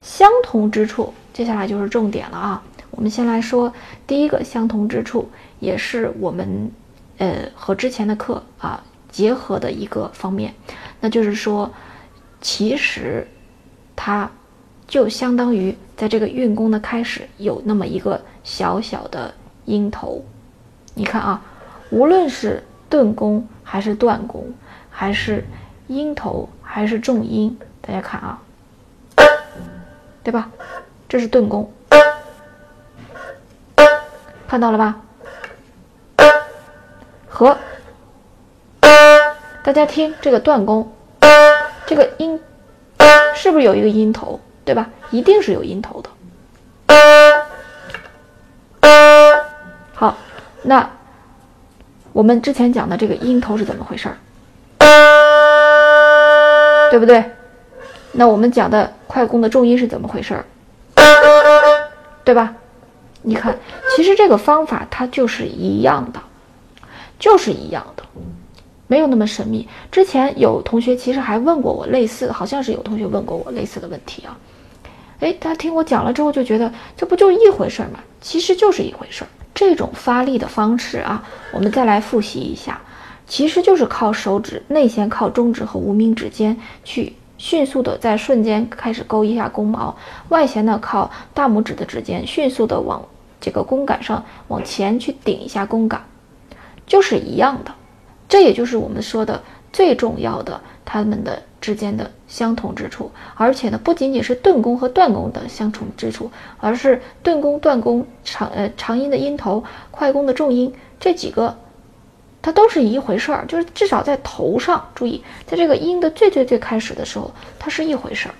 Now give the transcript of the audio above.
相同之处，接下来就是重点了啊！我们先来说第一个相同之处，也是我们呃和之前的课啊结合的一个方面，那就是说，其实它就相当于在这个运弓的开始有那么一个小小的音头。你看啊，无论是顿弓还是断弓，还是音头还是重音，大家看啊。对吧？这是顿弓，看到了吧？和大家听这个断弓，这个音是不是有一个音头？对吧？一定是有音头的。好，那我们之前讲的这个音头是怎么回事儿？对不对？那我们讲的快弓的重音是怎么回事儿？对吧？你看，其实这个方法它就是一样的，就是一样的，没有那么神秘。之前有同学其实还问过我类似，好像是有同学问过我类似的问题啊。哎，他听我讲了之后就觉得这不就一回事儿吗？其实就是一回事儿。这种发力的方式啊，我们再来复习一下，其实就是靠手指内弦靠中指和无名指尖去。迅速的在瞬间开始勾一下弓毛，外弦呢靠大拇指的指尖迅速的往这个弓杆上往前去顶一下弓杆，就是一样的。这也就是我们说的最重要的它们的之间的相同之处。而且呢，不仅仅是顿弓和断弓的相同之处，而是顿弓、断弓、长呃长音的音头、快弓的重音这几个。它都是一回事儿，就是至少在头上，注意，在这个音的最最最开始的时候，它是一回事儿。